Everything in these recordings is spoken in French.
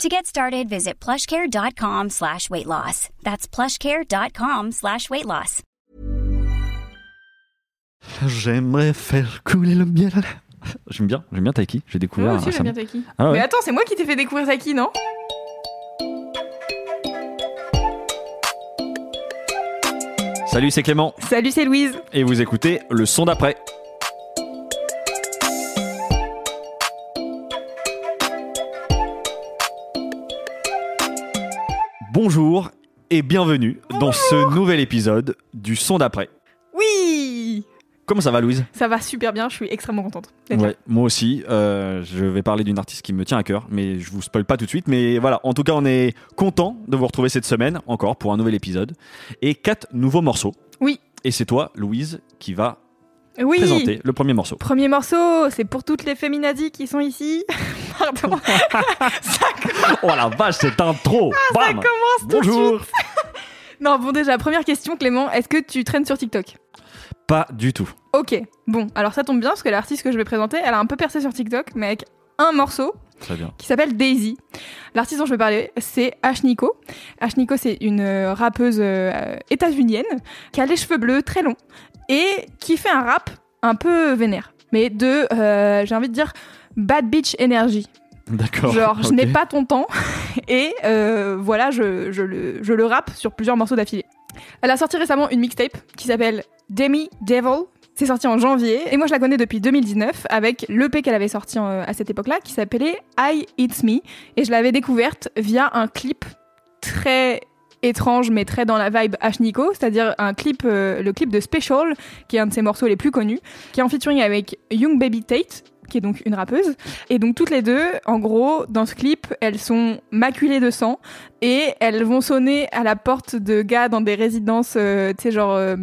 To get started, visit plushcare.com slash weight loss. That's plushcare.com slash weight loss. J'aimerais faire couler le miel. J'aime bien, j'aime bien Taiki. J'ai découvert. Moi aussi, j'aime bien Taki. Ah ouais Mais attends, c'est moi qui t'ai fait découvrir Taki, non? Salut, c'est Clément Salut, c'est Louise. et vous écoutez le son d'après. Bonjour et bienvenue dans ce nouvel épisode du son d'après. Oui Comment ça va Louise? Ça va super bien, je suis extrêmement contente. Ouais, moi aussi. euh, je vais parler d'une artiste qui me tient à cœur, mais je vous spoil pas tout de suite. Mais voilà, en tout cas, on est content de vous retrouver cette semaine encore pour un nouvel épisode et quatre nouveaux morceaux. Oui. Et c'est toi, Louise, qui va Oui présenter le premier morceau. Premier morceau, c'est pour toutes les féminazis qui sont ici. Pardon. ça, Oh la vache, c'est intro ça Bam commence tout de suite. Non, bon déjà, première question Clément, est-ce que tu traînes sur TikTok? Pas du tout. Ok, bon, alors ça tombe bien parce que l'artiste que je vais présenter, elle a un peu percé sur TikTok, mais avec un morceau Très bien. qui s'appelle Daisy. L'artiste dont je vais parler, c'est Ashniko. Ashniko, c'est une euh, rappeuse euh, états-unienne qui a les cheveux bleus très longs et qui fait un rap un peu vénère, mais de, euh, j'ai envie de dire, bad bitch energy. D'accord. Genre, je n'ai pas ton temps et euh, voilà, je, je le, je le rappe sur plusieurs morceaux d'affilée. Elle a sorti récemment une mixtape qui s'appelle Demi Devil. C'est sorti en janvier. Et moi je la connais depuis 2019 avec l'EP qu'elle avait sorti euh, à cette époque-là qui s'appelait I It's Me. Et je l'avais découverte via un clip très étrange mais très dans la vibe Ashniko, c'est-à-dire un clip, euh, le clip de Special qui est un de ses morceaux les plus connus, qui est en featuring avec Young Baby Tate qui est donc une rappeuse et donc toutes les deux, en gros, dans ce clip, elles sont maculées de sang et elles vont sonner à la porte de gars dans des résidences, euh, tu sais, genre euh,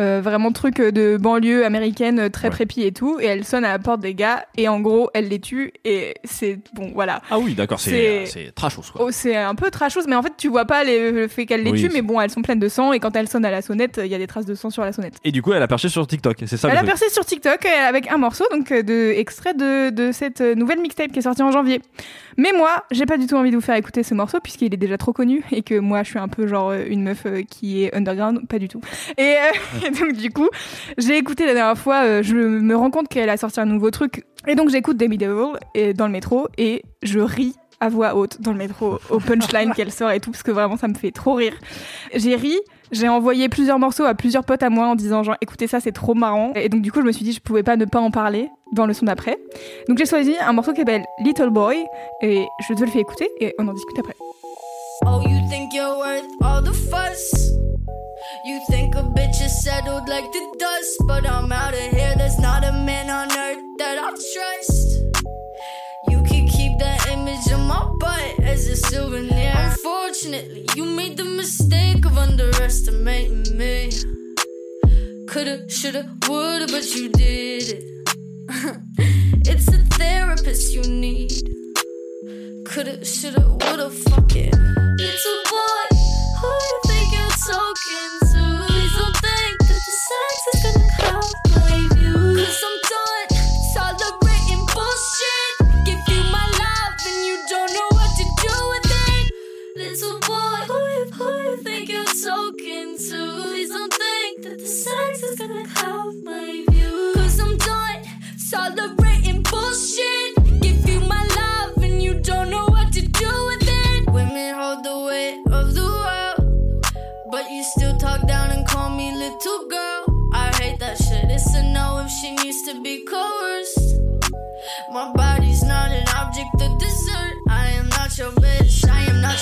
euh, vraiment truc de banlieue américaine très Ouais. prépi et tout. Et elles sonnent à la porte des gars et en gros, elles les tuent et c'est bon, voilà. Ah oui, d'accord, c'est trashos quoi. Oh, c'est un peu trashos, mais en fait, tu vois pas les- le fait qu'elles les Oui. tuent, mais bon, elles sont pleines de sang et quand elles sonnent à la sonnette, il y a des traces de sang sur la sonnette. Et du coup, elle a perché sur TikTok, c'est ça Elle le a percé sur TikTok avec un morceau, donc de extrait de, de cette euh, nouvelle mixtape qui est sortie en janvier. Mais moi, j'ai pas du tout envie de vous faire écouter ce morceau puisqu'il est déjà trop connu et que moi, je suis un peu genre euh, une meuf euh, qui est underground, pas du tout. Et, euh, et donc du coup, j'ai écouté la dernière fois, je me rends compte qu'elle a sorti un nouveau truc et donc j'écoute Demi Devil et dans le métro et je ris à voix haute dans le métro au punchline qu'elle sort et tout parce que vraiment ça me fait trop rire. J'ai ri, j'ai envoyé plusieurs morceaux à plusieurs potes à moi en disant genre écoutez ça c'est trop marrant et donc du coup je me suis dit je pouvais pas ne pas en parler dans le son d'après. Donc j'ai choisi un morceau qui s'appelle Little Boy et je te le fais écouter et on en discute après. Oh, you think you're worth all the fuss? You think a bitch is settled like the dust, but I'm out of here. There's not a man on earth that I trust. You can keep that image of my butt as a souvenir. Unfortunately, you made the mistake of underestimating me. Coulda, shoulda, woulda, but you did it. it's a therapist you need. Coulda, shoulda, woulda, fuck it. Little boy, who you think you're talking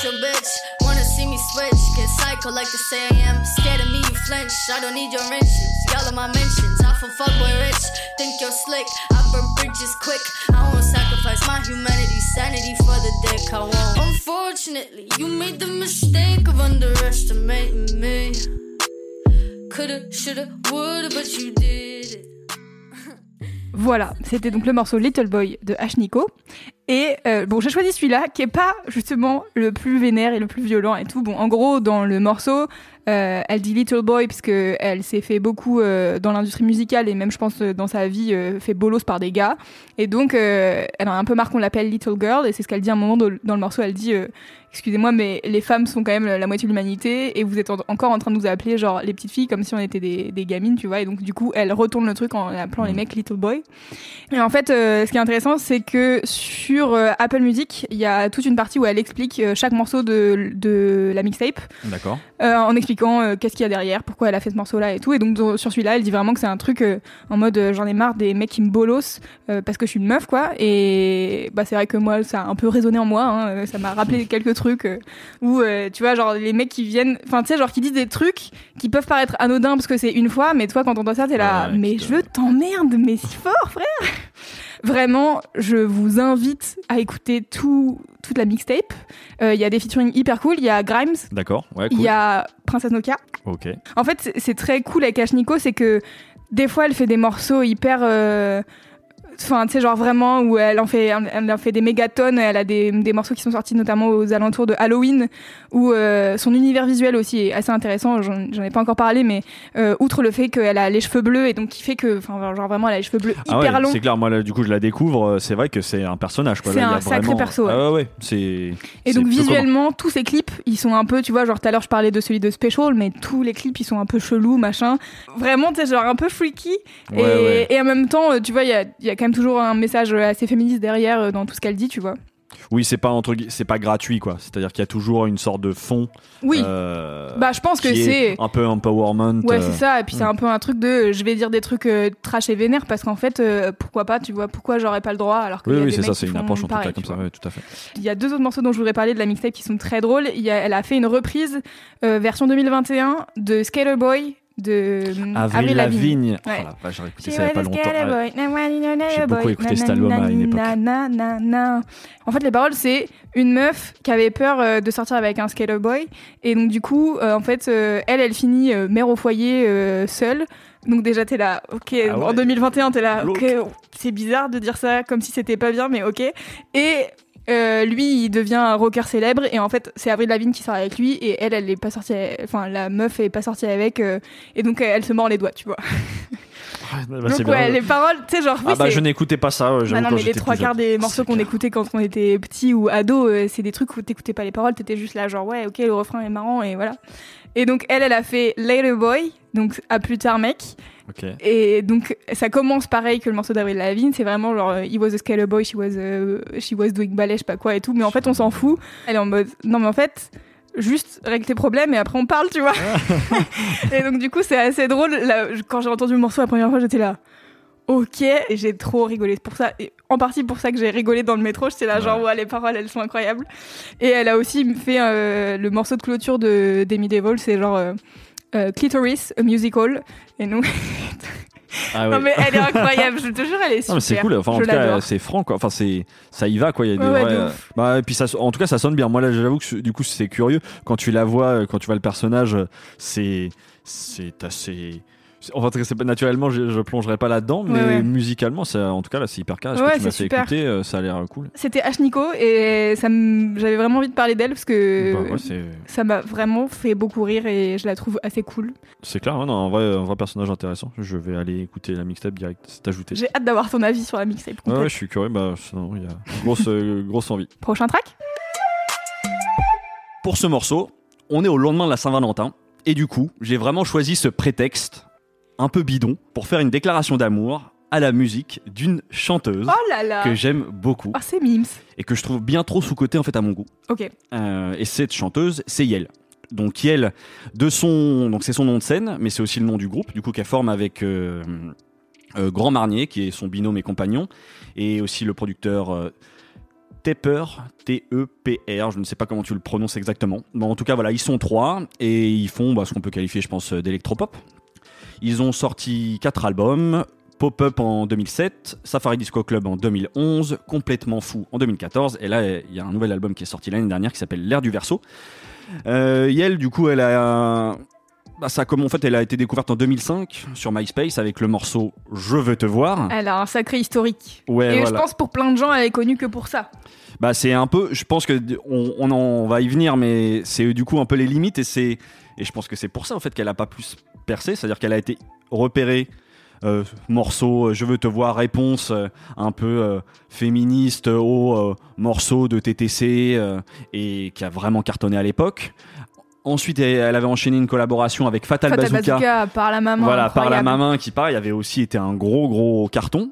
your bitch. Wanna see me switch? Get psycho like to say I am. Scared of me, you flinch. I don't need your wrenches. Y'all are my mentions. I for fuckboy rich. Think you're slick. I burn bridges quick. I won't sacrifice my humanity, sanity for the dick. I won't. Unfortunately, you made the mistake of underestimating me. Coulda, shoulda, woulda, but you did. Voilà, c'était donc le morceau Little Boy de Ashniko. Et euh, bon, j'ai choisi celui-là qui est pas justement le plus vénère et le plus violent et tout. Bon, en gros, dans le morceau, euh, elle dit Little Boy parce que elle s'est fait beaucoup euh, dans l'industrie musicale et même, je pense, euh, dans sa vie, euh, fait bolos par des gars. Et donc, elle a un peu marre qu'on l'appelle Little Girl et c'est ce qu'elle dit à un moment dans le- dans le morceau. Elle dit Excusez-moi, mais les femmes sont quand même la moitié de l'humanité et vous êtes en- encore en train de nous appeler genre les petites filles comme si on était des, des gamines, tu vois. Et donc, du coup, elle retourne le truc en appelant les mecs Little Boy. Et en fait, ce qui est intéressant, c'est que sur Apple Music, il y a toute une partie où elle explique chaque morceau de, de la mixtape, D'accord. en expliquant euh, qu'est-ce qu'il y a derrière, pourquoi elle a fait ce morceau-là et tout. Et donc sur celui-là, elle dit vraiment que c'est un truc euh, en mode euh, j'en ai marre des mecs qui me bolossent parce que je suis une meuf, quoi. Et bah c'est vrai que moi, ça a un peu résonné en moi. hein, ça m'a rappelé quelques trucs où tu vois, genre les mecs qui viennent, enfin tu sais, genre qui disent des trucs qui peuvent paraître anodins parce que c'est une fois, mais toi quand t'entends ça, t'es là, Ouais, mais je t'emmerde, mais si fort, frère. Vraiment, je vous invite à écouter tout, toute la mixtape. Euh, Il y a des featuring hyper cool. Il y a Grimes, D'accord. Ouais, il cool. y a Princess Nokia. Ok. En fait, c'est- très cool avec Ashniko, c'est que des fois, elle fait des morceaux hyper. euh, Enfin, tu sais, genre vraiment où elle en fait, elle en fait des mégatonnes. Elle a des, des morceaux qui sont sortis notamment aux alentours de Halloween, où euh, son univers visuel aussi est assez intéressant. J'en ai pas encore parlé, mais euh, outre le fait qu'elle a les cheveux bleus et donc qui fait que, enfin, genre vraiment, elle a les cheveux bleus Ah hyper ouais, longs. c'est clair. Moi, là, du coup, je la découvre. euh, C'est vrai que c'est un personnage. quoi. C'est un sacré vraiment- perso, ouais. Ah ouais, ouais. C'est. Et donc visuellement, tous ces clips, ils sont un peu, tu vois, genre tout à l'heure je parlais de celui de Special, mais tous les clips ils sont un peu chelous, machin. Vraiment, tu sais, genre un peu freaky. Et, en même temps, tu vois, il y a, y a quand même toujours un message assez féministe derrière euh, dans tout ce qu'elle dit, tu vois. Oui, c'est pas entre, c'est pas gratuit, quoi. C'est-à-dire qu'il y a toujours une sorte de fond. Oui, euh, bah je pense que c'est. un peu empowerment. Ouais, euh, c'est ça. Et puis c'est hmm. un peu un truc de euh, je vais dire des trucs euh, trash et vénères parce qu'en fait, euh, pourquoi pas, tu vois, pourquoi j'aurais pas le droit alors que Oui, y a oui, c'est ça. C'est une approche en tout pareil, cas comme ça. ouais, tout à fait. Il y a deux autres morceaux dont je voudrais parler de la mixtape qui sont très drôles. Il y a, elle a fait une reprise euh, version 2021 de Skater Boy de euh, Avril Lavigne. Oh Ouais. la vache, j'ai écouté ça il y a pas longtemps. J'ai beaucoup écouté cet album à une époque. En fait, les paroles, c'est une meuf qui avait peur euh, de sortir avec un skater boy. Et donc, du coup, euh, en fait, euh, elle, elle finit mère au foyer seule. Donc, déjà, t'es là, ok, Ah ouais. en 2021, t'es là, ok, c'est bizarre de dire ça comme si c'était pas bien, mais ok. Et. Euh, lui, il devient un rocker célèbre et en fait, c'est Avril Lavigne qui sort avec lui et elle, elle est pas sortie, enfin la meuf est pas sortie avec euh, et donc elle se mord les doigts, tu vois. Bah, Donc ouais, bien. les paroles, tu sais, genre, oui, Ah bah je n'écoutais pas ça. ouais, Bah non, mais les trois quarts des morceaux qu'on écoutait quand on était petit ou ado, euh, c'est des trucs où t'écoutais pas les paroles, t'étais juste là, genre, ouais, ok, le refrain est marrant et voilà. Et donc, elle, elle a fait Later Boy, donc à plus tard, mec. Et donc, ça commence pareil que le morceau d'Avril Lavigne, c'est vraiment genre, euh, he was a skater boy, she was, euh, she was doing ballet, je sais pas quoi et tout, mais en fait, on s'en fout. Elle est en mode, non, mais en fait, juste règle tes problèmes et après on parle, tu vois. et donc, du coup, c'est assez drôle. Là, quand j'ai entendu le morceau la première fois, j'étais là. Ok, et j'ai trop rigolé. C'est pour ça, et en partie pour ça que j'ai rigolé dans le métro. J'étais là, genre, Ouais. ouais, les paroles, elles sont incroyables. Et elle a aussi fait euh, le morceau de clôture de Demi Devil, c'est genre euh, euh, Clitoris, a musical. Et nous, Ah non ouais. mais elle est incroyable, je te jure, elle est super. Non, mais c'est cool. Enfin, en je tout cas, c'est franc, quoi. Enfin, c'est, ça y va, quoi. Il y a des Ouais, ouais, vrais, de euh, bah, et puis ça, en tout cas, ça sonne bien. Moi, là, j'avoue que du coup, c'est curieux. Quand tu la vois, euh, quand tu vois le personnage, c'est, c'est assez. Enfin, pas naturellement, je, je plongerai pas là-dedans, mais Ouais, ouais. musicalement, c'est, en tout cas, là, c'est hyper carré. Ouais, que tu m'as c'est fait super. écouter, euh, ça a l'air cool. C'était Ash Nico et ça j'avais vraiment envie de parler d'elle parce que Bah, ouais, ça m'a vraiment fait beaucoup rire et je la trouve assez cool. c'est clair. hein, non, un vrai, un vrai personnage intéressant. Je vais aller écouter la mixtape direct. C'est ajouté. J'ai hâte d'avoir ton avis sur la mixtape Ouais, complète. ouais, je suis curieux. Bah, il y a grosse, euh, grosse envie. Prochain track? Pour ce morceau, on est au lendemain de la Saint-Valentin, et du coup, j'ai vraiment choisi ce prétexte un peu bidon pour faire une déclaration d'amour à la musique d'une chanteuse Oh là là que j'aime beaucoup Oh, c'est Mims. et que je trouve bien trop sous-côté en fait à mon goût. Ok. Euh, et cette chanteuse, c'est Yel. Donc Yel, de son, donc c'est son nom de scène, mais c'est aussi le nom du groupe, du coup qu'elle forme avec euh, euh, Grand Marnier, qui est son binôme et compagnon, et aussi le producteur Tepper, T-E-P-R, je ne sais pas comment tu le prononces exactement. Bon, en tout cas, voilà, ils sont trois et ils font bah, ce qu'on peut qualifier, je pense, d'électropop. Ils ont sorti quatre albums. Pop-Up en 2007, Safari Disco Club en 2011, Complètement Fou en 2014, et là il y a un nouvel album qui est sorti l'année dernière qui s'appelle L'ère du verso. Euh, Yel, du coup, elle a bah, ça, comme en fait, elle a été découverte en 2005 sur MySpace avec le morceau Je veux te voir. Elle a un sacré historique. Ouais, Et voilà. je pense pour plein de gens, elle est connue que pour ça. Bah c'est un peu, je pense que on, on en va y venir, mais c'est du coup un peu les limites et c'est et je pense que c'est pour ça en fait qu'elle a pas plus percé, c'est-à-dire qu'elle a été repérée. euh, morceau, euh, je veux te voir, réponse euh, un peu féministe au morceau de TTC et qui a vraiment cartonné à l'époque. Ensuite, elle, avait enchaîné une collaboration avec Fatal, Fatal Bazooka, Bazooka, par la maman. voilà, par la maman qui pareil avait aussi été un gros gros carton.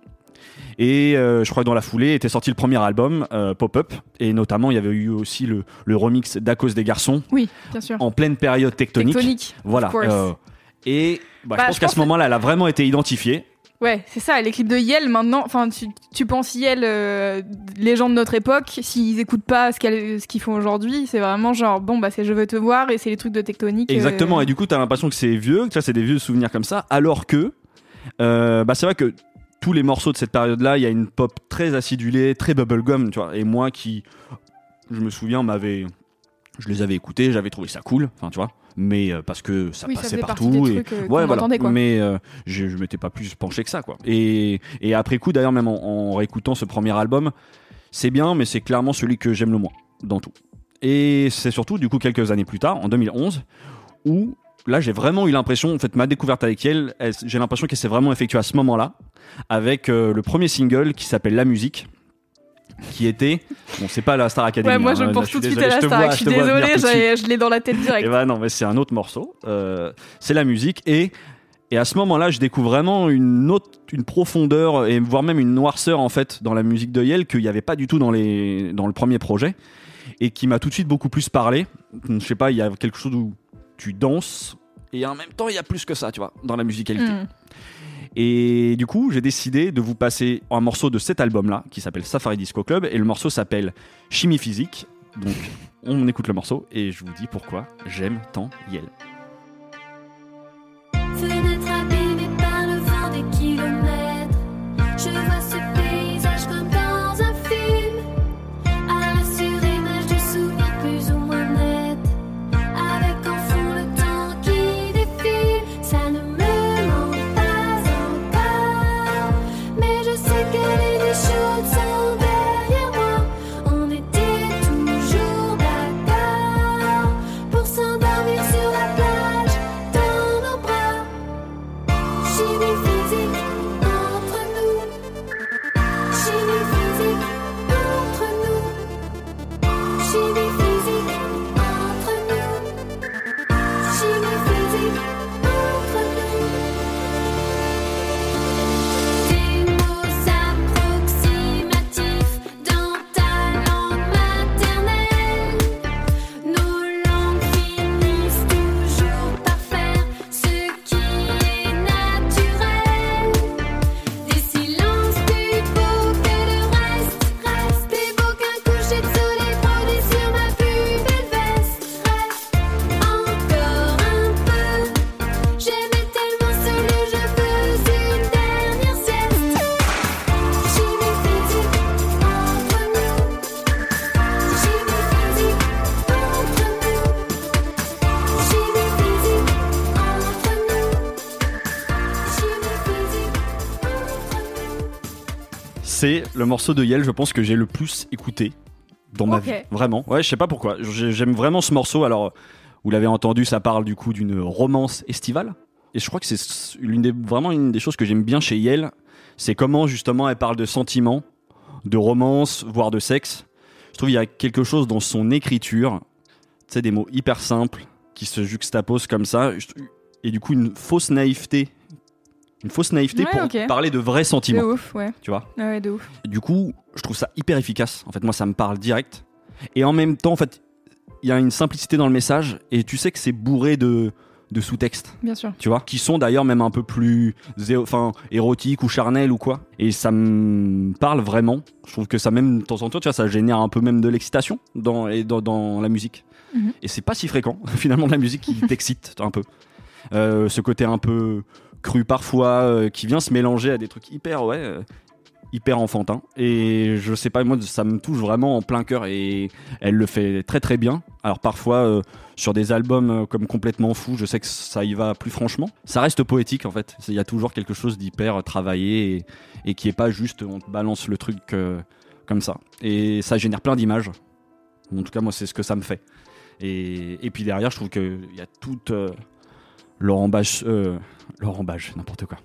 Et euh, je crois que dans la foulée était sorti le premier album euh, Pop-Up et notamment il y avait eu aussi le, le remix d'À cause des garçons Oui, bien sûr. en pleine période tectonique. Tectonique. Voilà. of course. euh, et bah, Bah, je pense je qu'à pense ce moment-là, elle a vraiment été identifiée. Ouais, c'est ça. Les clips de Yel maintenant, enfin, tu, tu penses Yel, euh, les gens de notre époque, s'ils écoutent pas ce qu'ils font aujourd'hui, c'est vraiment genre bon bah c'est je veux te voir et c'est les trucs de tectonique. euh, Exactement. Et du coup, tu as l'impression que c'est vieux, que vois, c'est des vieux souvenirs comme ça, alors que euh, bah, c'est vrai que tous les morceaux de cette période-là, il y a une pop très acidulée, très bubblegum, tu vois. Et moi qui, je me souviens, m'avait, je les avais écoutés, j'avais trouvé ça cool, enfin, tu vois. Mais euh, parce que ça Oui, passait partout. et... trucs, euh, ouais, voilà. quoi. Mais euh, je, je m'étais pas plus penché que ça, quoi. Et, et après coup, d'ailleurs, même en, en réécoutant ce premier album, c'est bien, mais c'est clairement celui que j'aime le moins dans tout. Et c'est surtout, du coup, quelques années plus tard, en 2011, où là, j'ai vraiment eu l'impression, en fait, ma découverte avec elle, elle- j'ai l'impression qu'elle s'est vraiment effectuée à ce moment-là, avec euh, le premier single qui s'appelle La musique. Qui était, bon, c'est pas la Star Academy. Ouais, moi hein, je pense suis tout de suite désolé, à la Star. Je suis j'avais- je l'ai dans la tête direct. Et bah non, mais c'est un autre morceau. Euh, c'est la musique et et à ce moment-là, je découvre vraiment une autre, une profondeur et voire même une noirceur en fait dans la musique de Yale qu'il n'y avait pas du tout dans les dans le premier projet et qui m'a tout de suite beaucoup plus parlé. Je sais pas, il y a quelque chose où tu danses et en même temps il y a plus que ça, tu vois, dans la musicalité. Hmm. Et du coup, j'ai décidé de vous passer un morceau de cet album-là qui s'appelle Safari Disco Club et le morceau s'appelle Chimie Physique. Donc, on écoute le morceau et je vous dis pourquoi j'aime tant Yale. C'est le morceau de Yale, je pense que j'ai le plus écouté dans ma vie. Vraiment. Ouais, je sais pas pourquoi. J'ai- J'aime vraiment ce morceau. Alors, vous l'avez entendu, ça parle du coup d'une romance estivale. Et je crois que c'est l'une des, vraiment une des choses que j'aime bien chez Yale. C'est comment justement elle parle de sentiments, de romance, voire de sexe. Je trouve qu'il y a quelque chose dans son écriture. Tu sais, des mots hyper simples qui se juxtaposent comme ça. Et du coup, une fausse naïveté. Une fausse naïveté Ouais, pour parler de vrais De sentiments. ouf, ouais. Tu vois Ouais, de ouf. du coup, je trouve ça hyper efficace. En fait, moi, ça me parle direct. Et en même temps, en fait, il y a une simplicité dans le message et tu sais que c'est bourré de, de sous-textes, Bien sûr. tu vois, qui sont d'ailleurs même un peu plus enfin, érotiques ou charnels ou quoi. Et ça me parle vraiment. Je trouve que ça même, de temps en temps, tu vois, ça génère un peu même de l'excitation dans, et dans, dans la musique. Mhm. Et c'est pas si fréquent, finalement, de la musique qui t'excite un peu. Euh, ce côté un peu cru parfois, euh, qui vient se mélanger à des trucs hyper, ouais, euh, hyper enfantin et je sais pas moi ça me touche vraiment en plein cœur et elle le fait très très bien. Alors parfois euh, sur des albums comme complètement fou je sais que ça y va plus franchement. Ça reste poétique en fait. Il y a toujours quelque chose d'hyper travaillé et, qui est pas juste on te balance le truc comme ça. Et ça génère plein d'images. En tout cas moi c'est ce que ça me fait. Et, et puis derrière je trouve qu'il y a toute leur embâche euh, embâche n'importe quoi.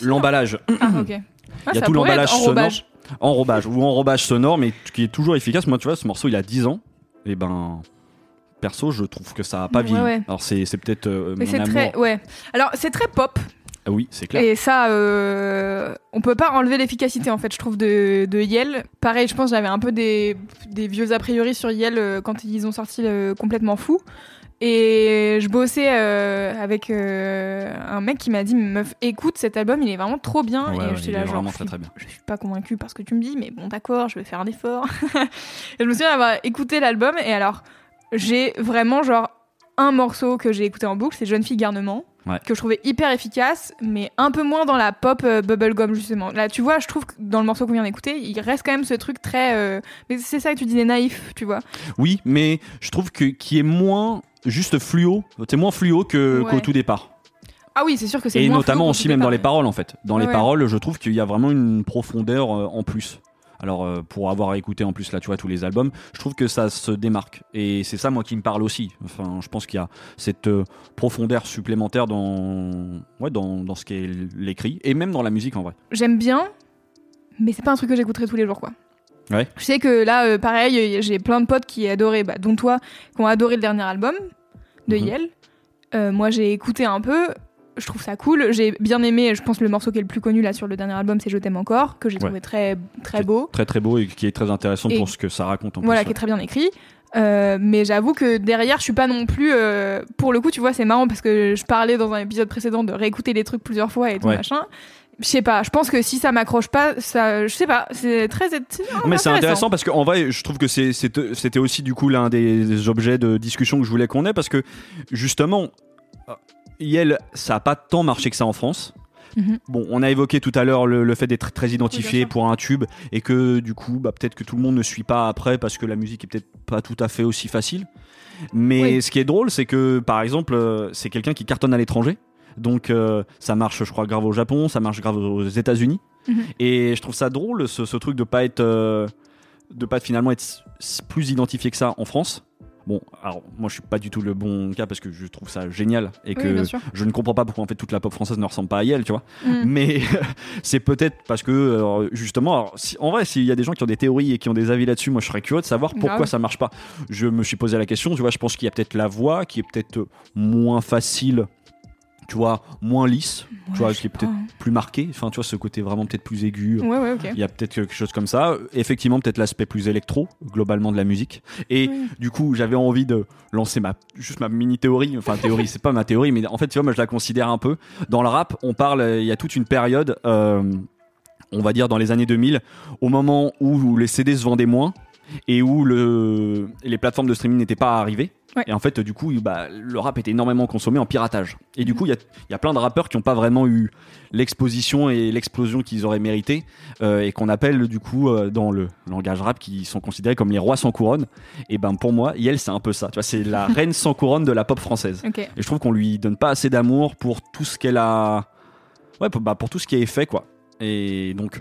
L'emballage. Ah, ok. Ah, Il y a ça tout pourrait l'emballage être enrobage. enrobage ou enrobage sonore mais qui est toujours efficace. Moi tu vois ce morceau il a 10 ans. Et ben perso je trouve que ça a pas Ouais, vieilli. ouais. alors c'est c'est peut-être euh, Mais mon c'est amour. très, ouais. Alors c'est très pop Ah oui c'est clair et ça, euh, on peut pas enlever l'efficacité en fait. Je trouve de, de Yel. Pareil, je pense j'avais un peu des, des vieux a priori sur Yel euh, quand ils ont sorti le complètement fou. Et je bossais euh, avec euh, un mec qui m'a dit meuf écoute cet album il est vraiment trop bien Ouais, et ouais, j'étais il là genre je très suis- très bien je suis pas convaincue parce que tu me dis, mais bon, d'accord, je vais faire un effort. et je me souviens avoir écouté l'album, et alors, j'ai vraiment, genre, un morceau que j'ai écouté en boucle, c'est Jeune fille garnement, Ouais. que je trouvais hyper efficace, mais un peu moins dans la pop euh, bubblegum, justement. Là, tu vois, je trouve que dans le morceau qu'on vient d'écouter, il reste quand même ce truc très. euh, Mais c'est ça que tu disais, naïf, tu vois. oui mais je trouve que qui est moins juste fluo c'est moins fluo que Ouais. qu'au tout départ Ah oui, c'est sûr que c'est et moins notamment fluo aussi même dans les paroles en fait dans Ouais, les paroles je trouve qu'il y a vraiment une profondeur euh, en plus alors euh, pour avoir écouté en plus là tu vois tous les albums je trouve que ça se démarque et c'est ça moi qui me parle aussi enfin je pense qu'il y a cette euh, profondeur supplémentaire dans ouais dans, dans ce qu'est l'écrit et même dans la musique en vrai J'aime bien, mais c'est pas un truc que j'écouterai tous les jours, quoi. Ouais. Je sais que là, euh, pareil, j'ai plein de potes qui adoraient, bah, dont toi, qui ont adoré le dernier album de Mhm. Yel. Euh, moi, j'ai écouté un peu. Je trouve ça cool. J'ai bien aimé. Je pense le morceau qui est le plus connu là sur le dernier album, c'est Je t'aime encore, que j'ai Ouais. trouvé très très beau. très très beau et qui est très intéressant Et- pour ce que ça raconte en Voilà, plus qui est très bien écrit. Euh, mais j'avoue que derrière, je suis pas non plus. euh, pour le coup, tu vois, c'est marrant parce que je parlais dans un épisode précédent de réécouter les trucs plusieurs fois et tout Ouais. machin. Je sais pas. Je pense que si ça m'accroche pas, ça, je sais pas. C'est très. c'est Mais c'est intéressant parce qu'en vrai, je trouve que c'était aussi du coup l'un des objets de discussion que je voulais qu'on ait parce que justement, Yel, ça a pas tant marché que ça en France. Mhm. Bon, on a évoqué tout à l'heure le, le fait d'être très identifié Oui, pour un tube et que du coup, bah, peut-être que tout le monde ne suit pas après parce que la musique est peut-être pas tout à fait aussi facile. Mais Oui. ce qui est drôle, c'est que par exemple, euh, c'est quelqu'un qui cartonne à l'étranger. Donc euh, ça marche, je crois, grave au Japon, ça marche grave aux États-Unis. Mhm. Et je trouve ça drôle, ce, ce truc de pas être, euh, de pas finalement être plus identifié que ça en France. Bon, alors moi je suis pas du tout le bon cas parce que je trouve ça génial et que je ne comprends pas pourquoi en fait toute la pop française ne ressemble pas à Yel, tu vois. Mm. Mais c'est peut-être parce que justement, alors, si- en vrai, s'il y a des gens qui ont des théories et qui ont des avis là-dessus, moi je serais curieux de savoir pourquoi Grave. ça marche pas. Je me suis posé la question, tu vois, je pense qu'il y a peut-être la voix qui est peut-être moins facile, tu vois, moins lisse, tu vois, qui est peut-être pas. plus marqué. Enfin, tu vois, ce côté vraiment peut-être plus aigu. Ouais, ouais, ok. Il y a peut-être quelque chose comme ça. Effectivement, peut-être l'aspect plus électro, globalement, de la musique. Et Oui. du coup, j'avais envie de lancer ma, juste ma mini théorie. Enfin, théorie, c'est pas ma théorie, mais en fait, tu vois, moi, je la considère un peu. Dans le rap, on parle, il y a toute une période, euh, on va dire dans les années 2000, au moment où les CD se vendaient moins et où le, les plateformes de streaming n'étaient pas arrivées. Ouais. Et en fait, du coup, bah, le rap était énormément consommé en piratage. Et du coup, il y a, il y a plein de rappeurs qui n'ont pas vraiment eu l'exposition et l'explosion qu'ils auraient mérité euh, et qu'on appelle du coup euh, dans le langage rap qui sont considérés comme les rois sans couronne. Et ben pour moi, Yel c'est un peu ça. Tu vois, c'est la reine sans couronne de la pop française. Et je trouve qu'on lui donne pas assez d'amour pour tout ce qu'elle a. Ouais, pour, bah, pour tout ce qui est fait, quoi. Et donc,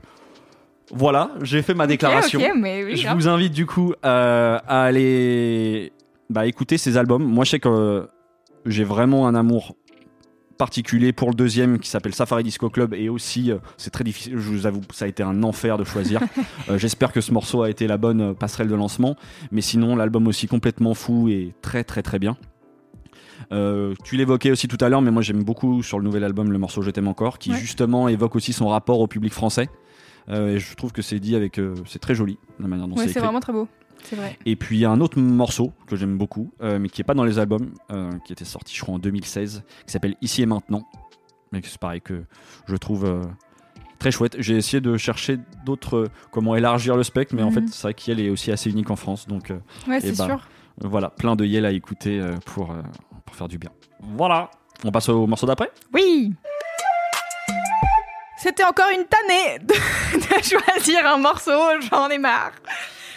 voilà, j'ai fait ma déclaration. Mais oui, je vous invite du coup euh, à aller bah, écouter ces albums. Moi, je sais que euh, j'ai vraiment un amour particulier pour le deuxième qui s'appelle Safari Disco Club et aussi euh, c'est très difficile je vous avoue ça a été un enfer de choisir Euh, j'espère que ce morceau a été la bonne passerelle de lancement mais sinon l'album aussi complètement fou et très très très bien euh, tu l'évoquais aussi tout à l'heure mais moi j'aime beaucoup sur le nouvel album le morceau Je t'aime encore qui Ouais. justement évoque aussi son rapport au public français et je trouve que c'est dit avec euh, c'est très joli la manière dont Ouais, c'est c'est vraiment très beau. C'est vrai. et puis il y a un autre morceau que j'aime beaucoup, euh, mais qui est pas dans les albums, euh, qui était sorti je crois en 2016, qui s'appelle Ici et maintenant. Mais c'est pareil que je trouve euh, très chouette. J'ai essayé de chercher d'autres euh, comment élargir le spectre, mais en Mhm. fait c'est vrai qu'Yel est aussi assez unique en France, donc euh, Ouais, c'est bah, sûr. voilà, plein de Yel à écouter euh, pour, euh, pour faire du bien. Voilà, on passe au morceau d'après? Oui. C'était encore une tannée de, de choisir un morceau, j'en ai marre.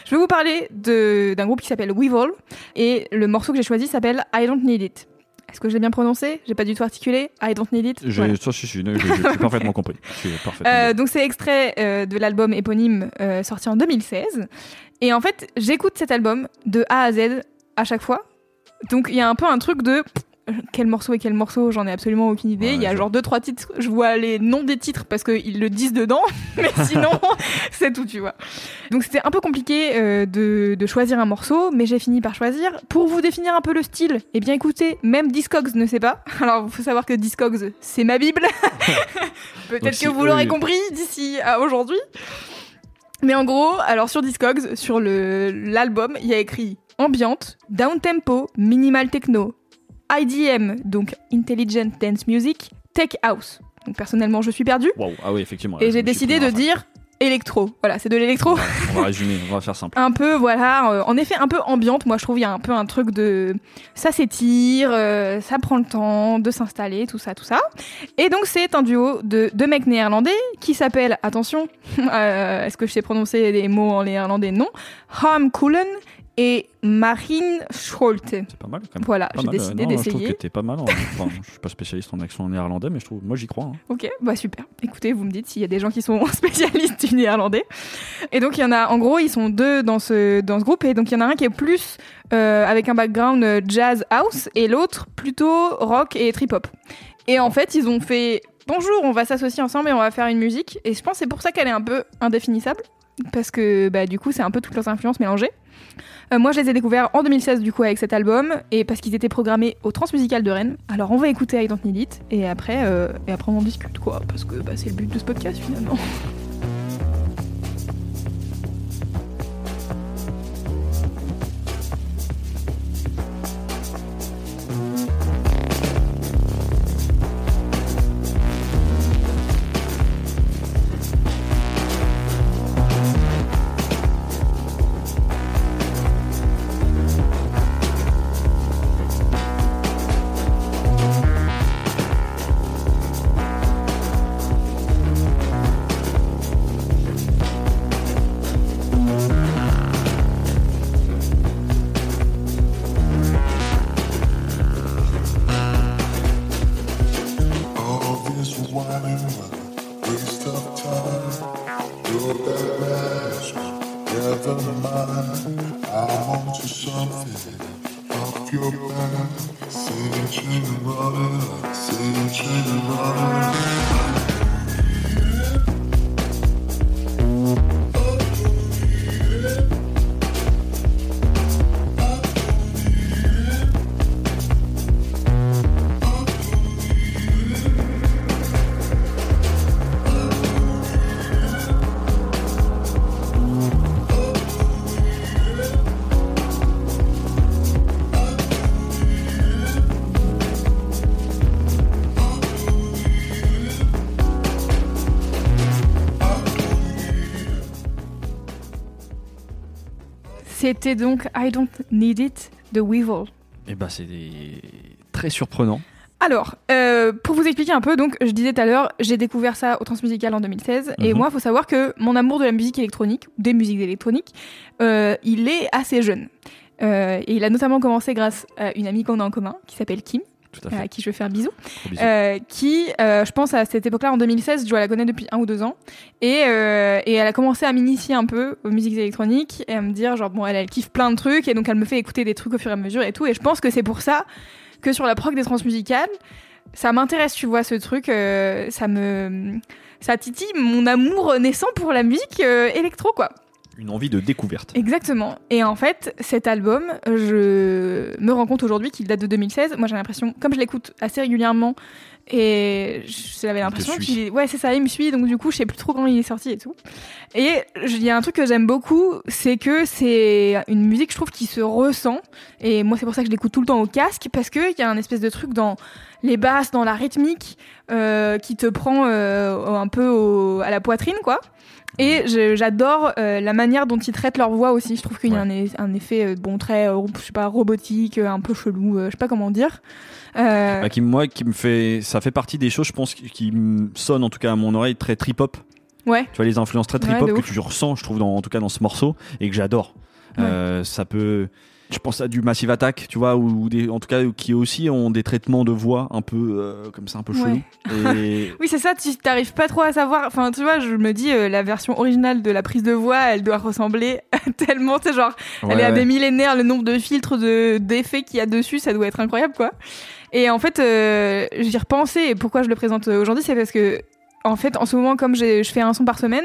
Je vais vous parler d'un groupe qui s'appelle Weevil et le morceau que j'ai choisi s'appelle I Don't Need It. Est-ce que je l'ai bien prononcé? J'ai pas du tout articulé. I Don't Need It? Voilà. ça, si, si, j'ai j'ai parfaitement compris. Parfaitement Euh, donc c'est extrait euh, de l'album éponyme euh, sorti en 2016. Et en fait, j'écoute cet album de A à Z à chaque fois. Donc il y a un peu un truc de quel morceau et quel morceau, j'en ai absolument aucune idée. Ouais, il y a genre deux trois titres, je vois les noms des titres parce qu'ils le disent dedans, mais sinon c'est tout, tu vois. Donc c'était un peu compliqué euh, de, de choisir un morceau, mais j'ai fini par choisir. Pour vous définir un peu le style, eh bien écoutez, même Discogs ne sait pas. Alors il faut savoir que Discogs, c'est ma bible. Peut-être que vous l'aurez compris d'ici à aujourd'hui. Mais en gros, alors sur Discogs, sur l'album, il y a écrit ambiante, down tempo, minimal techno, IDM, donc intelligent dance music, tech house. Donc personnellement, je suis perdue Waouh, ah oui, effectivement. et j'ai décidé de dire électro. Voilà, c'est de l'électro. On va résumer, on va faire simple. Un peu, voilà, euh, en effet un peu ambiante. Moi, je trouve il y a un peu un truc de ça s'étire, euh, ça prend le temps de s'installer, tout ça, tout ça. Et donc c'est un duo de deux mecs néerlandais qui s'appellent, attention, euh, est-ce que je sais prononcer des mots en néerlandais? Non. Harm Kullen et Marine Scholte. C'est pas mal quand même. Voilà, j'ai euh, décidé non, Je trouve que d'essayer. t'es pas mal. en- Enfin, je suis pas spécialiste en accent néerlandais, mais je trouve, moi j'y crois. hein. Ok, bah super. Écoutez, vous me dites s'il y a des gens qui sont spécialistes du néerlandais. Et donc il y en a, en gros, ils sont deux dans ce dans ce groupe, et donc il y en a un qui est plus euh, avec un background euh, jazz house, et l'autre plutôt rock et trip hop. Et en fait, ils ont fait bonjour, on va s'associer ensemble et on va faire une musique. Et je pense que c'est pour ça qu'elle est un peu indéfinissable, parce que bah du coup c'est un peu toutes leurs influences mélangées. Euh, moi, je les ai découverts en 2016 du coup avec cet album et parce qu'ils étaient programmés au Transmusical de Rennes. Alors on va écouter I Don't Need et après euh, et après on en discute quoi parce que bah, c'est le but de ce podcast finalement. C'était donc I Don't Need It de Weevil. Et bah, c'est des- très surprenant. Alors, euh, pour vous expliquer un peu, donc je disais tout à l'heure, j'ai découvert ça au Transmusical en 2016, et Mhm. moi, il faut savoir que mon amour de la musique électronique, des musiques électroniques, euh, il est assez jeune. Euh, et il a notamment commencé grâce à une amie qu'on a en commun, qui s'appelle Kim, Tout à fait. à qui je vais faire un bisou, Gros bisous. euh, qui, euh, je pense à cette époque-là, en 2016, je la connais depuis un ou deux ans, et, euh, et elle a commencé à m'initier un peu aux musiques électroniques, et à me dire, genre, bon, elle, elle kiffe plein de trucs, et donc elle me fait écouter des trucs au fur et à mesure et tout, et je pense que c'est pour ça que sur la prog des transmusicales, ça m'intéresse, tu vois, ce truc, euh, ça me... Ça titille mon amour naissant pour la musique euh, électro, quoi. Une envie de découverte. Exactement. Et en fait, cet album, je me rends compte aujourd'hui qu'il date de 2016. Moi, j'ai l'impression, comme je l'écoute assez régulièrement, et j'avais l'impression qu'il. Ouais, c'est ça, il me suit, donc du coup, je sais plus trop quand il est sorti et tout. Et il y a un truc que j'aime beaucoup, c'est que c'est une musique, je trouve, qui se ressent. Et moi, c'est pour ça que je l'écoute tout le temps au casque, parce qu'il y a un espèce de truc dans les basses, dans la rythmique, euh, qui te prend euh, un peu au- à la poitrine, quoi. Et je- j'adore euh, la manière dont ils traitent leur voix aussi. Je trouve qu'il y a un, un effet euh, bon très, euh, je sais pas, robotique, euh, un peu chelou, euh, je sais pas comment dire. Bah, qui, moi, qui me fait. Ça, fait partie des choses, je pense, qui, me sonnent en tout cas à mon oreille très trip hop. Ouais. Tu vois les influences très trip hop que ouf. tu ressens, je trouve, dans, en tout cas dans ce morceau et que j'adore. Ouais. Ça peut. Je pense à du Massive Attack, tu vois, ou des, en tout cas qui aussi ont des traitements de voix un peu euh, comme ça, un peu Ouais. chelou. Et Oui, c'est ça, tu t'arrives pas trop à savoir. Enfin, tu vois, je me dis, euh, la version originale de la prise de voix, elle doit ressembler tellement, tu sais, genre, elle Ouais, est à des millénaires, le nombre de filtres, de, d'effets qu'il y a dessus, ça doit être incroyable, quoi. Et en fait, euh, j'y repensais, et pourquoi je le présente aujourd'hui, c'est parce que, en fait, en ce moment, comme je fais un son par semaine,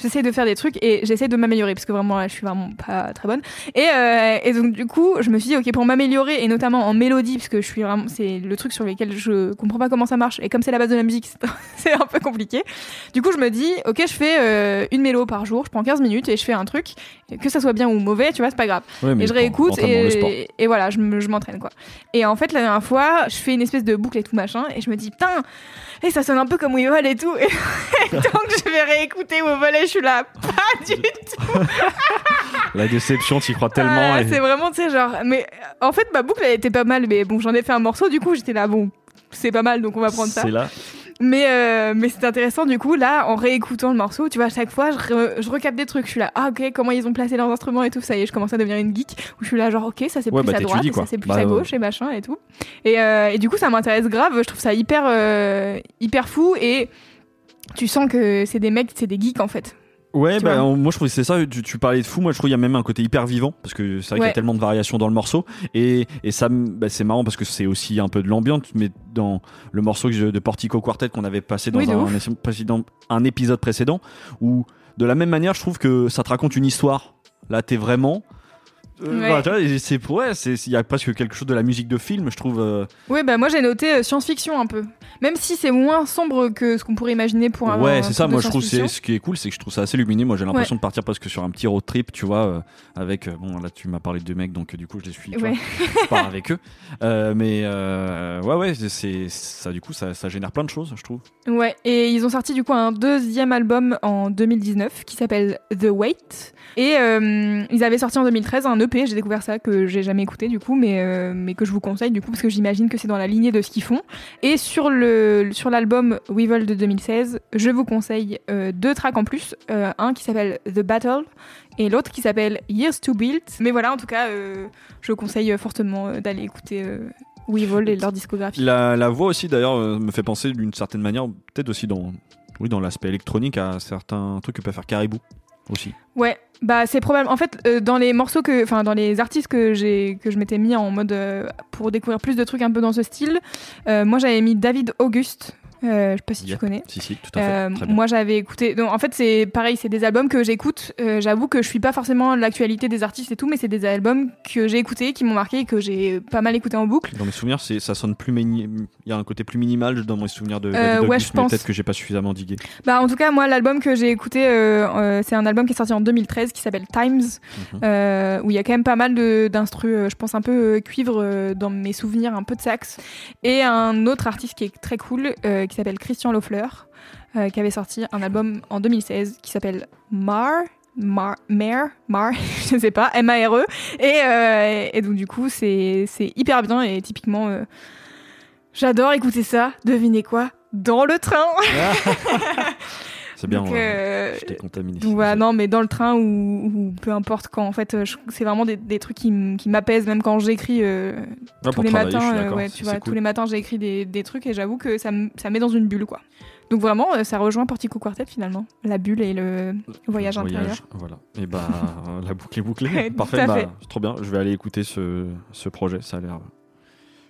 j'essaie de faire des trucs et j'essaie de m'améliorer, parce que vraiment, là, je suis vraiment pas très bonne. Et, euh, et donc, du coup, je me suis dit, ok, pour m'améliorer, et notamment en mélodie, parce que je suis vraiment, c'est le truc sur lequel je comprends pas comment ça marche, et comme c'est la base de la musique, c'est- un peu compliqué. Du coup, je me dis, ok, je fais euh, une mélo par jour, je prends 15 minutes et je fais un truc, que ça soit bien ou mauvais, tu vois, c'est pas grave. Ouais, Et je réécoute et, et voilà, je m'entraîne quoi. Et en fait, la dernière fois, je fais une espèce de boucle et tout machin, et je me dis, putain, et ça sonne un peu comme Weevil et tout. Et, donc, je vais réécouter Weevil et je suis là, pas du tout. La déception, t'y crois tellement. Ah, et- C'est vraiment, tu sais, genre, mais en fait, ma boucle, elle était pas mal, mais bon, j'en ai fait un morceau, du coup, j'étais là, bon, c'est pas mal, donc on va prendre ça. C'est là. Mais, euh, mais c'est intéressant du coup, là, en réécoutant le morceau, tu vois, à chaque fois, je, re- je recapte des trucs. Je suis là, ah ok, comment ils ont placé leurs instruments et tout. Ça y est, je commence à devenir une geek. Où je suis là, genre, ok, ça c'est Ouais, plus bah, à droite, ça c'est plus Bah, à ouais. gauche et machin et tout. Et, euh, et du coup, ça m'intéresse grave. Je trouve ça hyper, euh, hyper fou et tu sens que c'est des mecs, c'est des geeks en fait. Ouais, bah, moi je trouve que c'est ça, tu, tu parlais de fou, moi je trouve qu'il y a même un côté hyper vivant, parce que c'est vrai qu'il y a tellement de variations dans le morceau, et, et ça, bah, c'est marrant parce que c'est aussi un peu de l'ambiance, mais dans le morceau de Portico Quartet qu'on avait passé dans Oui, un, ouf. un précédent- un épisode précédent, où de la même manière je trouve que ça te raconte une histoire. Là t'es vraiment... euh, Ouais. tu vois, c'est ouais, c'est il y a presque quelque chose de la musique de film, je trouve. euh, Oui, bah moi j'ai noté euh, science-fiction un peu. Même si c'est moins sombre que ce qu'on pourrait imaginer pour un. ouais, c'est ça. Moi, je trouve c'est ce qui est cool, c'est que je trouve ça assez lumineux. Moi, j'ai l'impression de partir presque sur un petit road trip, tu vois, euh, avec euh, bon là, tu m'as parlé de deux mecs, donc du coup, je les suis. Ouais. je pars avec eux. Mais ouais, ouais, c'est- ça. Du coup, ça, ça génère plein de choses, je trouve. Ouais, et ils ont sorti du coup un deuxième album en 2019 qui s'appelle The Wait. Et ils avaient sorti en 2013 un J'ai découvert ça que j'ai jamais écouté du coup, mais, euh, mais que je vous conseille du coup parce que j'imagine que c'est dans la lignée de ce qu'ils font. Et sur le sur l'album Weevil de 2016, je vous conseille euh, deux tracks en plus, euh, un qui s'appelle The Battle et l'autre qui s'appelle Years to Build. Mais voilà, en tout cas, je conseille fortement d'aller écouter Weevil et leur discographie. La, voix aussi, d'ailleurs, me fait penser d'une certaine manière, peut-être aussi dans, oui, dans l'aspect électronique, à certains trucs que peut faire Caribou aussi. Ouais, bah c'est probable. En fait, euh, dans les morceaux que, enfin dans les artistes que j'ai que je m'étais mis en mode euh, pour découvrir plus de trucs un peu dans ce style, euh, moi j'avais mis David Auguste. Euh, je sais pas si tu connais. Si, si, tout à fait. Euh, moi j'avais écouté. Donc en fait c'est pareil, c'est des albums que j'écoute. Euh, J'avoue que je suis pas forcément l'actualité des artistes et tout, mais c'est des albums que j'ai écoutés, qui m'ont marqué, et que j'ai pas mal écouté en boucle. Dans mes souvenirs, ça sonne plus Il y a un côté plus minimal dans mes souvenirs de Euh, ouais, je mais pense. peut-être que j'ai pas suffisamment digué. Bah en tout cas moi l'album que j'ai écouté, c'est un album qui est sorti en 2013 qui s'appelle Times. Mhm. où il y a quand même pas mal de- d'instru, euh, je pense un peu cuivre dans mes souvenirs, un peu de sax. Et un autre artiste qui est très cool, euh, qui s'appelle Christian Lofleur, euh, qui avait sorti un album en 2016 qui s'appelle Mar. Mar, Mare, Mar, je sais pas, M-A-R-E. Et, euh, et donc, du coup, c'est c'est hyper bien et typiquement, euh, j'adore écouter ça. Devinez quoi? Dans le train C'est bien, Donc, euh, je t'ai contaminé. donc voilà, non, mais dans le train ou, ou peu importe quand, en fait, euh, c'est vraiment des, des trucs qui, m'apaisent, même quand j'écris euh, Ouais, tous les matins. euh, ouais, tu vois, c'est tous cool. les matins, j'ai écrit des, des trucs et j'avoue que ça, ça met dans une bulle, quoi. Donc vraiment, euh, ça rejoint Portico Quartet finalement, la bulle et le voyage intérieur. Voilà. Et bah, la boucle est bouclée. Parfait. Bah, c'est trop bien. Je vais aller écouter ce, ce projet. Ça a l'air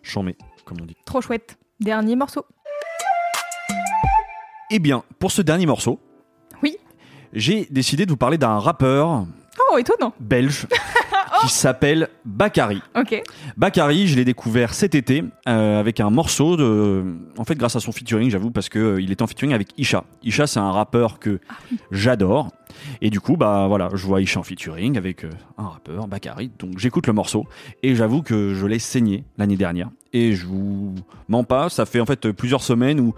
chambé, comme on dit. Trop chouette. Dernier morceau. Eh bien, pour ce dernier morceau, Oui. j'ai décidé de vous parler d'un rappeur Oh, étonnant. belge qui s'appelle Bakary. Ok. Bakary, je l'ai découvert cet été euh, avec un morceau de, en fait, grâce à son featuring, j'avoue, parce que euh, il était en featuring avec Isha. Isha, c'est un rappeur que j'adore, et du coup, bah voilà, je vois Isha en featuring avec euh, un rappeur, Bakary, donc j'écoute le morceau, et j'avoue que je l'ai saigné l'année dernière, et je vous mens pas, ça fait en fait plusieurs semaines où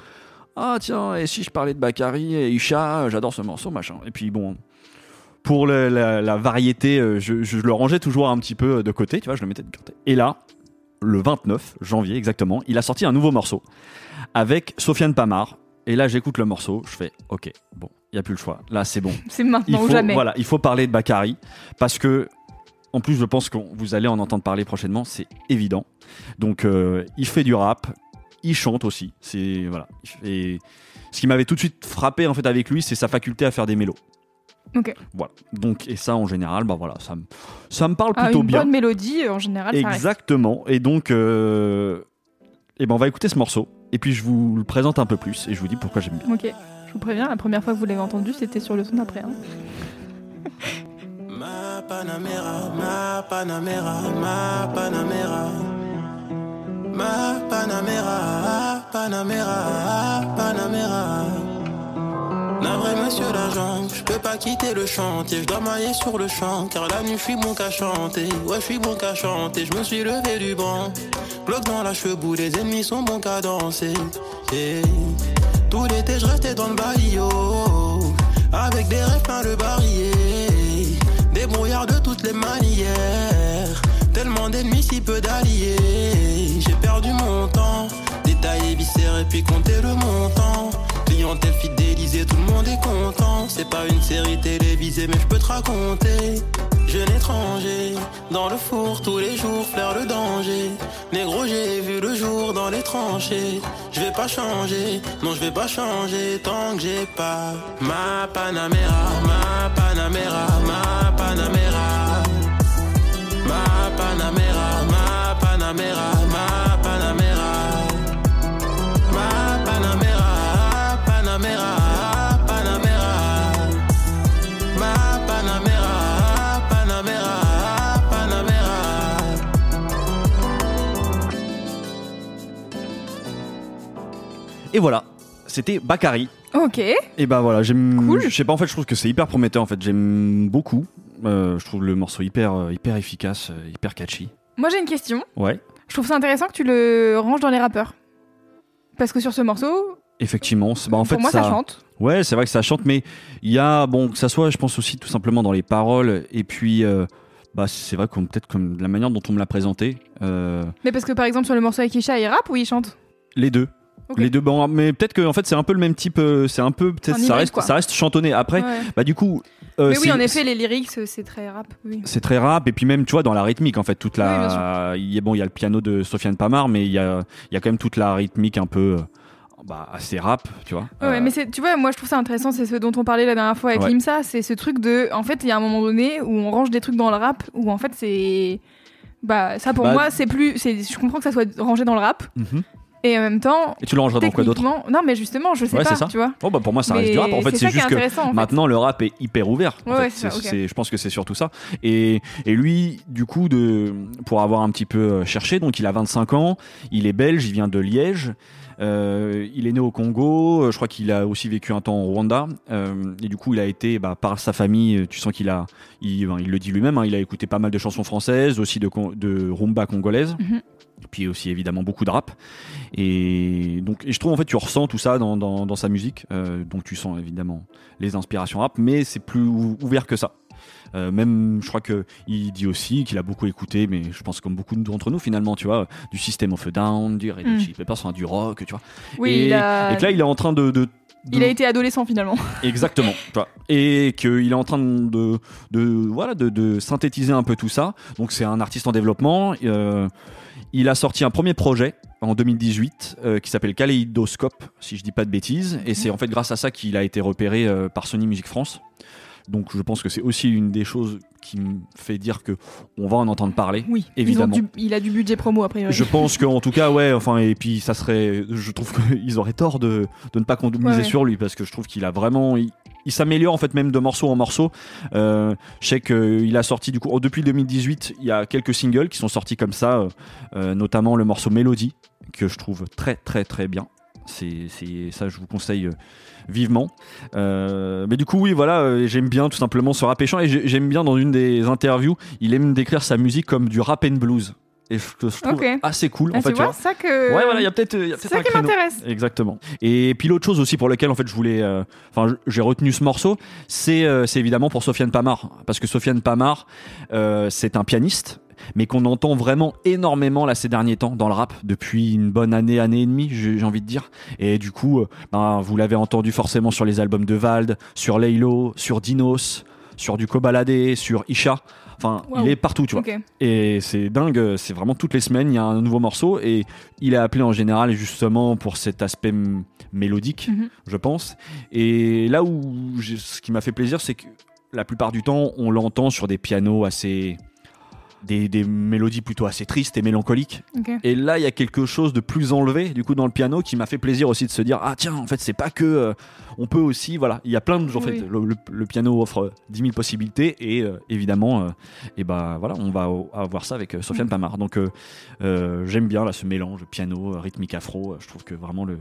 ah tiens, et si je parlais de Bakary et Isha, j'adore ce morceau, machin, et puis bon. Pour le- la, la variété, euh, je, je le rangeais toujours un petit peu de côté, tu vois, je le mettais de côté. Et là, le 29 janvier exactement, il a sorti un nouveau morceau. avec Sofiane Pamar. Et là, j'écoute le morceau, je fais OK, bon, il y a plus le choix. Là, c'est bon. C'est Il maintenant faut, ou jamais. voilà, il faut parler de Bakary parce que, en plus, je pense que vous allez en entendre parler prochainement, c'est évident. Donc, euh, il fait du rap, il chante aussi. C'est voilà. Et ce qui m'avait tout de suite frappé en fait avec lui, c'est sa faculté à faire des mélos. Ok. Voilà. Donc, et ça, en général, bah voilà, ça me, ça me parle Ah, plutôt une bien. bonne mélodie, en général, ça. Exactement. Et donc, euh, eh ben, on va écouter ce morceau. Et puis, je vous le présente un peu plus et je vous dis pourquoi j'aime bien. Ok. Je vous préviens, la première fois que vous l'avez entendu, c'était sur le son après. hein. Ma Panamera, ma Panamera, ma Panamera. Ma Panamera, Panamera, Panamera. Navré monsieur l'agent, je peux pas quitter le chantier, je dois mailler sur le champ, car la nuit je suis bon qu'à chanter, ouais je suis bon qu'à chanter, je me suis levé du banc, bloc dans la chebou, les ennemis sont bons qu'à danser. Tout l'été je restais dans le barrio, avec des rêves plein le des brouillards de toutes les manières, tellement d'ennemis si peu d'alliés, j'ai perdu mon temps, détailler viscère et puis compter le montant. Clientèle fidélisée, tout le monde est content. C'est pas une série télévisée, mais je peux te raconter. Jeune étranger, dans le four tous les jours, flaire le danger. Négro, j'ai vu le jour dans les tranchées. Je vais pas changer, non, je vais pas changer tant que j'ai pas ma Panamera, ma Panamera, ma Panamera. Et voilà, c'était Bakary. Ok. Et bah voilà, j'aime. Cool. Je sais pas, en fait, je trouve que c'est hyper prometteur. En fait, j'aime beaucoup. Euh, je trouve le morceau hyper, euh, hyper efficace, euh, hyper catchy. Moi, j'ai une question. Ouais, Je trouve ça intéressant que tu le ranges dans les rappeurs. Parce que sur ce morceau, effectivement. Bah, en pour fait, moi, ça... chante. Ouais, c'est vrai que ça chante, mais il y a, bon, que ça soit, je pense aussi tout simplement dans les paroles, et puis, euh, bah, c'est vrai comme peut-être comme la manière dont on me l'a présenté, euh, Mais parce que par exemple, sur le morceau avec Isha, il rappe ou il chante? Les deux. Les deux, bon, mais peut-être que en fait c'est un peu le même type, euh, c'est un peu peut-être ça reste, quoi. ça reste chantonné. Après, Ouais. bah du coup, euh, Mais oui, en effet, les lyrics, c'est très rap. Oui. c'est très rap et puis même tu vois dans la rythmique en fait toute Oui, la il y a bon il y a le piano de Sofiane Pamar mais il y a il y a quand même toute la rythmique un peu euh, bah, assez rap tu vois Ouais, Euh, mais c'est, tu vois, moi je trouve ça intéressant, c'est ce dont on parlait la dernière fois avec Ouais. Limsa, c'est ce truc de, en fait, il y a un moment donné où on range des trucs dans le rap, où en fait c'est, bah ça pour Bah, moi c'est plus, je comprends que ça soit rangé dans le rap, mhm. Et en même temps, et tu le rangeras dans quoi d'autre non mais justement, je sais Ouais, pas, c'est ça. tu vois. oh bah pour moi ça Mais reste du rap en fait c'est juste que intéressant, en fait. Maintenant, le rap est hyper ouvert. en Ouais, fait. je pense que c'est surtout ça. Et, et lui, du coup, de, pour avoir un petit peu euh, cherché, donc il a 25 ans, il est belge, il vient de Liège. euh, il est né au Congo, euh, je crois qu'il a aussi vécu un temps au Rwanda, euh, et du coup il a été, bah, par sa famille, tu sens qu'il a, il, ben, il le dit lui-même, hein, il a écouté pas mal de chansons françaises, aussi de rumba congolaise, Mhm. Puis aussi évidemment beaucoup de rap. Et donc, et je trouve en fait tu ressens tout ça dans, dans, dans sa musique, euh, donc tu sens évidemment les inspirations rap, mais c'est plus ou- ouvert que ça. Euh, même, je crois que il dit aussi qu'il a beaucoup écouté, mais je pense comme beaucoup d'entre nous finalement, tu vois, du System of a Down, du Red Hot Mm. Chili Peppers, enfin, du rock, tu vois. Oui, et, il a, et que là, il est en train de, de- de- il a été adolescent finalement. Exactement. Et qu'il est en train de, de, voilà, de, de synthétiser un peu tout ça. Donc c'est un artiste en développement. Euh, il a sorti un premier projet en 2018 euh, qui s'appelle Kaleidoscope, si je dis pas de bêtises. Et c'est en fait grâce à ça qu'il a été repéré euh, par Sony Music France. Donc je pense que c'est aussi une des choses qui me fait dire que on va en entendre parler. Oui, Évidemment. du- il a du budget promo a priori. Je pense qu'en tout cas, ouais, enfin, et puis ça serait, je trouve qu'ils auraient tort de, de ne pas miser Ouais, ouais. sur lui parce que je trouve qu'il a vraiment, il, il s'améliore en fait même de morceau en morceau. Euh, je sais qu'il a sorti du coup, oh, depuis 2018, il y a quelques singles qui sont sortis comme ça, euh, euh, notamment le morceau Mélodie que je trouve très très très bien. C'est, ça, je vous conseille vivement. Mais du coup, oui, voilà, j'aime bien tout simplement ce rap échant et j'ai- j'aime bien dans une des interviews, il aime décrire sa musique comme du rap and blues. Et je, je trouve Ok. assez cool Ah, en fait. tu vois, vois. ça que. Ouais, voilà, il y a peut-être c'est peut-être ça un qui m'intéresse. Exactement. Et puis l'autre chose aussi pour lequel en fait je voulais, euh, enfin j'ai retenu ce morceau, c'est euh, c'est évidemment pour Sofiane Pamar parce que Sofiane Pamar euh, c'est un pianiste mais qu'on entend vraiment énormément là ces derniers temps dans le rap depuis une bonne année, année et demie, j'ai j'ai envie de dire. Et du coup, euh, ben, vous l'avez entendu forcément sur les albums de Vald, sur Laylo, sur Dinos, sur du Kobalade, sur Isha. Enfin, Wow. il est partout, tu vois. Et c'est dingue, c'est vraiment toutes les semaines, il y a un nouveau morceau et il est appelé en général justement pour cet aspect mélodique, Mhm. je pense. Et là où ce qui m'a fait plaisir, c'est que la plupart du temps, on l'entend sur des pianos assez. Des, des mélodies plutôt assez tristes et mélancoliques. Et là, il y a quelque chose de plus enlevé, du coup, dans le piano, qui m'a fait plaisir aussi de se dire Ah, tiens, en fait, c'est pas que. euh, on peut aussi. Voilà, il y a plein de. En fait, le, le- le piano offre 10 000 possibilités, et euh, évidemment, euh, et ben voilà, on va avoir ça avec euh, Sofiane Mm. Pamar. Donc, euh, euh, j'aime bien là, ce mélange piano, euh, rythmique afro. Euh, Je trouve que vraiment le.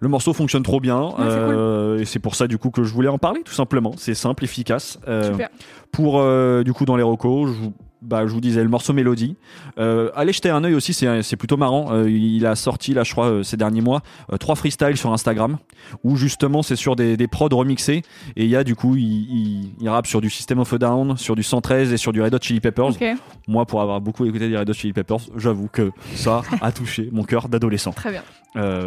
Le morceau fonctionne trop bien Ouais, euh, et c'est pour ça du coup que je voulais en parler tout simplement. C'est simple, efficace. Euh, Super. pour euh, du coup dans les recos, je vous, bah, je vous disais le morceau Mélodie. Euh, allez jeter un œil aussi, c'est plutôt marrant. Euh, il a sorti là, je crois, euh, ces derniers mois, trois freestyles sur Instagram où justement c'est sur des, des prods remixés et il y a du coup il, il, il rappe sur du System of a Down, sur du 113 et sur du Red Hot Chili Peppers. Moi, pour avoir beaucoup écouté des Red Hot Chili Peppers, j'avoue que ça a touché mon cœur d'adolescent. Très bien.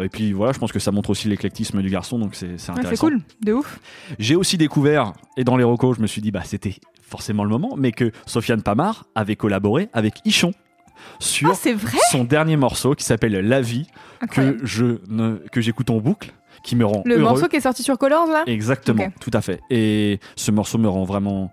Et puis voilà, je pense que ça montre aussi l'éclectisme du garçon, donc c'est c'est Ouais, c'est intéressant. cool. De ouf. J'ai aussi découvert, et dans les recos, je me suis dit, bah c'était forcément le moment, mais que Sofiane Pamar avait collaboré avec Ichon sur Ah, vrai son dernier morceau qui s'appelle La vie, Incroyable. que je ne, que j'écoute en boucle, qui me rend Le heureux. morceau qui est sorti sur Colors, là? Exactement, tout à fait. Et ce morceau me rend vraiment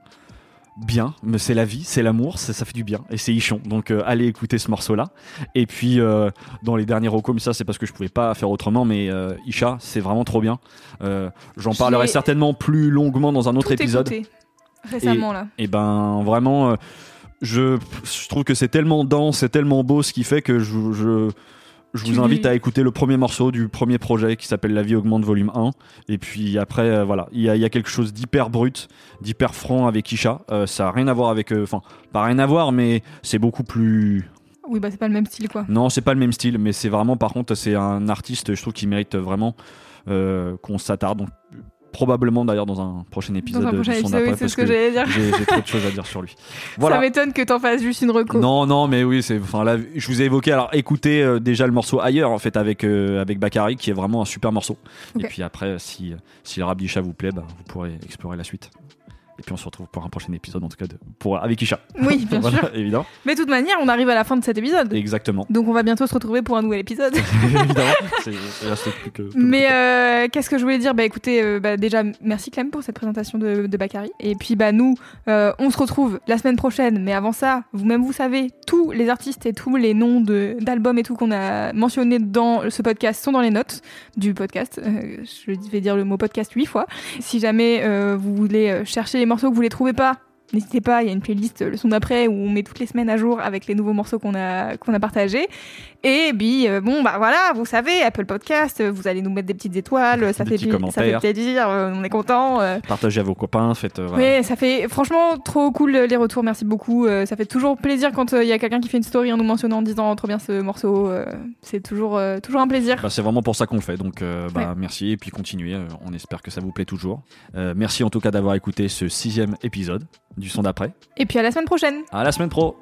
bien. Mais c'est la vie, c'est l'amour, ça, ça fait du bien. Et c'est Ichon. Donc euh, allez écouter ce morceau-là. Et puis euh, dans les derniers recos, mais ça c'est parce que je pouvais pas faire autrement. Mais euh, Isha, c'est vraiment trop bien. Euh, J'en parlerai ai certainement plus longuement dans un autre Tout épisode. écouté récemment, là. Et ben vraiment, euh, je, je trouve que c'est tellement dense, c'est tellement beau ce qui fait que je, je, vous invite à écouter le premier morceau du premier projet qui s'appelle La vie augmente volume 1. Et puis après, euh, voilà, il y a, il y a quelque chose d'hyper brut, d'hyper franc avec Isha. Euh, ça a rien à voir avec. euh, Enfin, pas rien à voir, mais c'est beaucoup plus. Oui, bah c'est pas le même style, quoi. Non, c'est pas le même style, mais c'est vraiment, par contre, c'est un artiste, je trouve, qui mérite vraiment qu'on s'attarde. Donc, probablement d'ailleurs dans un prochain épisode Dans un de prochain son épisode, oui, c'est ce que, j'allais dire. j'ai j'ai trop de choses à dire sur lui. Ça Voilà. m'étonne que t'en fasses juste une reco. Non, non, mais oui, c'est. Enfin, là, je vous ai évoqué. Alors, écoutez euh, déjà le morceau ailleurs, en fait, avec euh, avec Bakary, qui est vraiment un super morceau. Et puis après, si si le rap d'Isha vous plaît, bah, vous pourrez explorer la suite. Et puis on se retrouve pour un prochain épisode, en tout cas, de, pour avec Isha. Oui, bien Voilà, sûr. évidemment. Mais de toute manière, on arrive à la fin de cet épisode. Exactement. Donc on va bientôt se retrouver pour un nouvel épisode. évidemment. Plus que. Mais euh, qu'est-ce que je voulais dire? Bah écoutez, euh, bah, déjà merci Clem pour cette présentation de, de Bakary. Et puis bah nous, euh, on se retrouve la semaine prochaine. Mais avant ça, vous-même vous savez, tous les artistes et tous les noms d'albums et tout qu'on a mentionnés dans ce podcast sont dans les notes du podcast. Je vais dire le mot podcast huit fois. Si jamais vous voulez chercher les morceaux que vous les trouvez pas. N'hésitez pas, il y a une playlist le son d'après où on met toutes les semaines à jour avec les nouveaux morceaux qu'on a qu'on a partagés. Et puis euh, bon bah voilà, vous savez, Apple Podcast, vous allez nous mettre des petites étoiles, ça Des fait ça fait plaisir, euh, on est content. euh. Partagez à vos copains, faites. voilà. Ouais, ça fait franchement trop cool les retours, merci beaucoup. ça fait toujours plaisir quand il y a quelqu'un qui fait une story en nous mentionnant en disant trop bien ce morceau. c'est toujours toujours un plaisir. Bah, c'est vraiment pour ça qu'on le fait. Donc, euh, bah, merci et puis continuez. on espère que ça vous plaît toujours. Euh, merci en tout cas d'avoir écouté ce sixième épisode du son d'après. Et puis à la semaine prochaine. À la semaine pro.